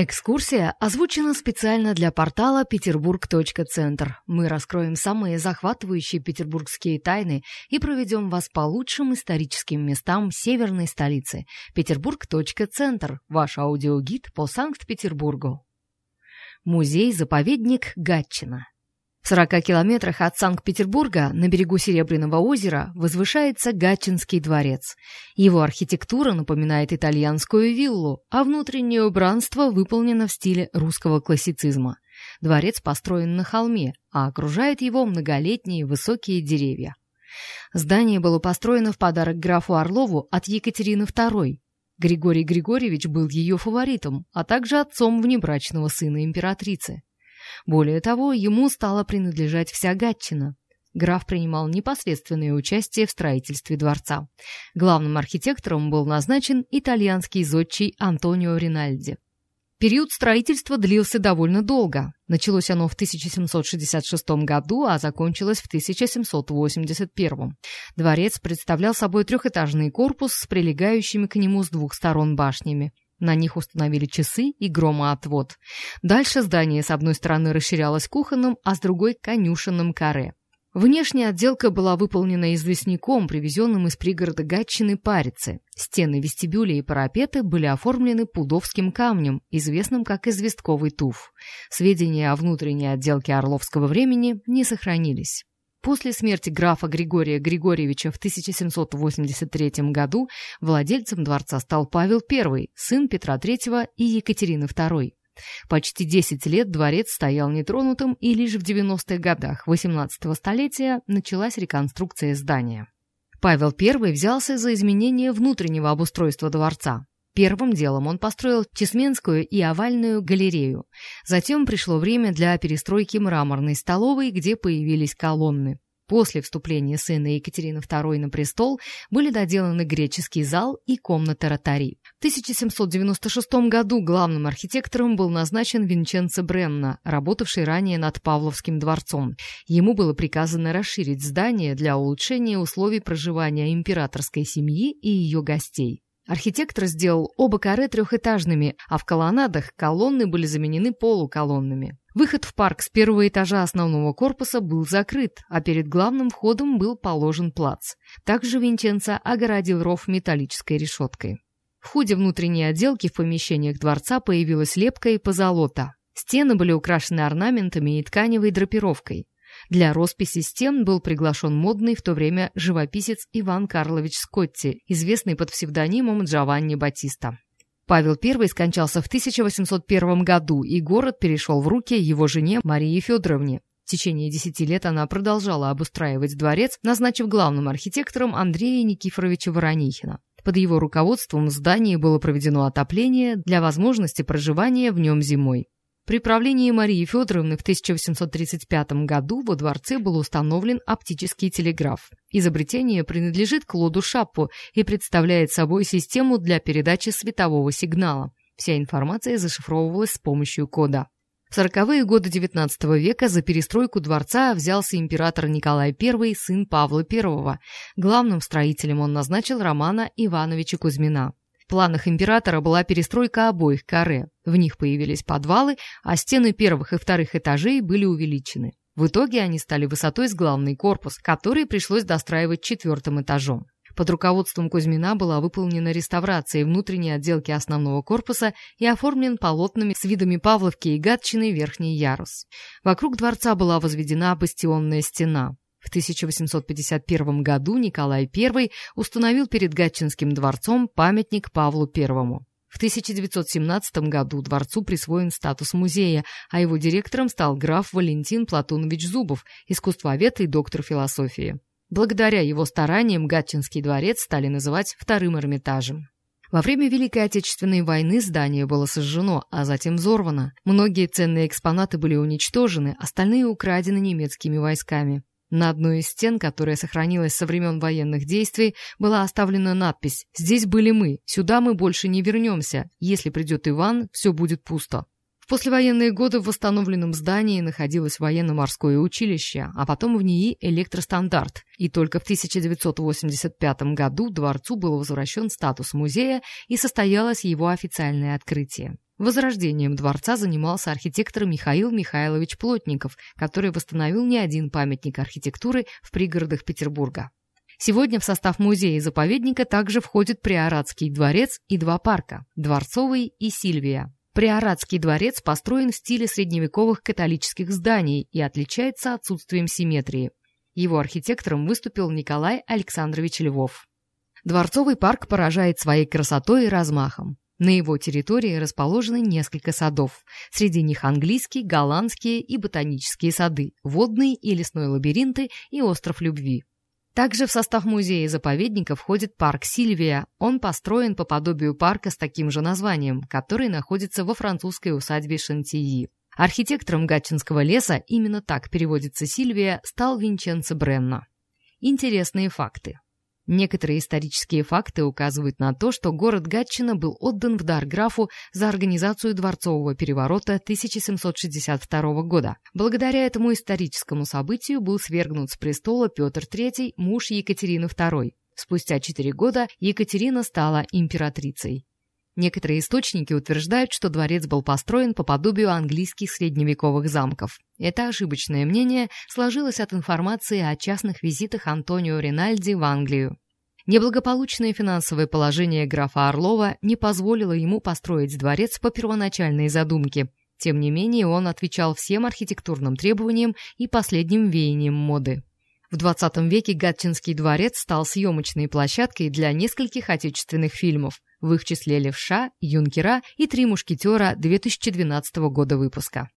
Экскурсия озвучена специально для портала Петербург.центр. Мы раскроем самые захватывающие петербургские тайны и проведем вас по лучшим историческим местам северной столицы. Петербург.центр – ваш аудиогид по Санкт-Петербургу. Музей-заповедник Гатчина. В 40 километрах от Санкт-Петербурга на берегу Серебряного озера возвышается Гатчинский дворец. Его архитектура напоминает итальянскую виллу, а внутреннее убранство выполнено в стиле русского классицизма. Дворец построен на холме, а окружает его многолетние высокие деревья. Здание было построено в подарок графу Орлову от Екатерины II. Григорий Григорьевич был ее фаворитом, а также отцом внебрачного сына императрицы. Более того, ему стала принадлежать вся Гатчина. Граф принимал непосредственное участие в строительстве дворца. Главным архитектором был назначен итальянский зодчий Антонио Ринальди. Период строительства длился довольно долго. Началось оно в 1766 году, а закончилось в 1781. Дворец представлял собой трехэтажный корпус с прилегающими к нему с двух сторон башнями. На них установили часы и громоотвод. Дальше здание с одной стороны расширялось кухонным, а с другой — конюшенным каре. Внешняя отделка была выполнена известняком, привезенным из пригорода Гатчины Парицы. Стены вестибюля и парапеты были оформлены пудовским камнем, известным как известковый туф. Сведения о внутренней отделке Орловского времени не сохранились. После смерти графа Григория Григорьевича в 1783 году владельцем дворца стал Павел I, сын Петра III и Екатерины II. Почти 10 лет дворец стоял нетронутым, и лишь в 90-х годах XVIII столетия началась реконструкция здания. Павел I взялся за изменение внутреннего обустройства дворца. Первым делом он построил Чесменскую и овальную галерею. Затем пришло время для перестройки мраморной столовой, где появились колонны. После вступления сына Екатерины II на престол были доделаны греческий зал и комната ротари. В 1796 году главным архитектором был назначен Винченцо Бренна, работавший ранее над Павловским дворцом. Ему было приказано расширить здание для улучшения условий проживания императорской семьи и ее гостей. Архитектор сделал оба каре трехэтажными, а в колоннадах колонны были заменены полуколоннами. Выход в парк с первого этажа основного корпуса был закрыт, а перед главным входом был положен плац. Также Винченцо огородил ров металлической решеткой. В ходе внутренней отделки в помещениях дворца появилась лепка и позолота. Стены были украшены орнаментами и тканевой драпировкой. Для росписи стен был приглашен модный в то время живописец Иван Карлович Скотти, известный под псевдонимом Джованни Батиста. Павел I скончался в 1801 году, и город перешел в руки его жене Марии Федоровне. В течение десяти лет она продолжала обустраивать дворец, назначив главным архитектором Андрея Никифоровича Воронихина. Под его руководством в здании было проведено отопление для возможности проживания в нем зимой. При правлении Марии Федоровны в 1835 году во дворце был установлен оптический телеграф. Изобретение принадлежит Клоду Шаппу и представляет собой систему для передачи светового сигнала. Вся информация зашифровывалась с помощью кода. В сороковые годы XIX века за перестройку дворца взялся император Николай I, сын Павла I. Главным строителем он назначил Романа Ивановича Кузьмина. Планах императора была перестройка обоих каре. В них появились подвалы, а стены первых и вторых этажей были увеличены. В итоге они стали высотой с главный корпус, который пришлось достраивать четвертым этажом. Под руководством Кузьмина была выполнена реставрация внутренней отделки основного корпуса и оформлен полотнами с видами Павловки и Гатчины верхний ярус. Вокруг дворца была возведена бастионная стена. В 1851 году Николай I установил перед Гатчинским дворцом памятник Павлу I. В 1917 году дворцу присвоен статус музея, а его директором стал граф Валентин Платонович Зубов, искусствовед и доктор философии. Благодаря его стараниям Гатчинский дворец стали называть вторым Эрмитажем. Во время Великой Отечественной войны здание было сожжено, а затем взорвано. Многие ценные экспонаты были уничтожены, остальные украдены немецкими войсками. На одной из стен, которая сохранилась со времен военных действий, была оставлена надпись «Здесь были мы, сюда мы больше не вернемся. Если придет Иван, все будет пусто». В послевоенные годы в восстановленном здании находилось военно-морское училище, а потом в НИИ электростандарт, и только в 1985 году дворцу был возвращен статус музея и состоялось его официальное открытие. Возрождением дворца занимался архитектор Михаил Михайлович Плотников, который восстановил не один памятник архитектуры в пригородах Петербурга. Сегодня в состав музея и заповедника также входит Приоратский дворец и два парка – Дворцовый и Сильвия. Приоратский дворец построен в стиле средневековых католических зданий и отличается отсутствием симметрии. Его архитектором выступил Николай Александрович Львов. Дворцовый парк поражает своей красотой и размахом. На его территории расположены несколько садов. Среди них английские, голландские и ботанические сады, водные и лесной лабиринты и остров любви. Также в состав музея и заповедника входит парк Сильвия. Он построен по подобию парка с таким же названием, который находится во французской усадьбе Шантии. Архитектором Гатчинского леса, именно так переводится Сильвия, стал Винченцо Бренна. Интересные факты. Некоторые исторические факты указывают на то, что город Гатчина был отдан в дар графу за организацию дворцового переворота 1762 года. Благодаря этому историческому событию был свергнут с престола Петр III, муж Екатерины II. Спустя четыре года Екатерина стала императрицей. Некоторые источники утверждают, что дворец был построен по подобию английских средневековых замков. Это ошибочное мнение сложилось от информации о частных визитах Антонио Ринальди в Англию. Неблагополучное финансовое положение графа Орлова не позволило ему построить дворец по первоначальной задумке. Тем не менее, он отвечал всем архитектурным требованиям и последним веяниям моды. В 20 веке Гатчинский дворец стал съемочной площадкой для нескольких отечественных фильмов, в их числе «Левша», «Юнкера» и «Три мушкетера» 2012 года выпуска.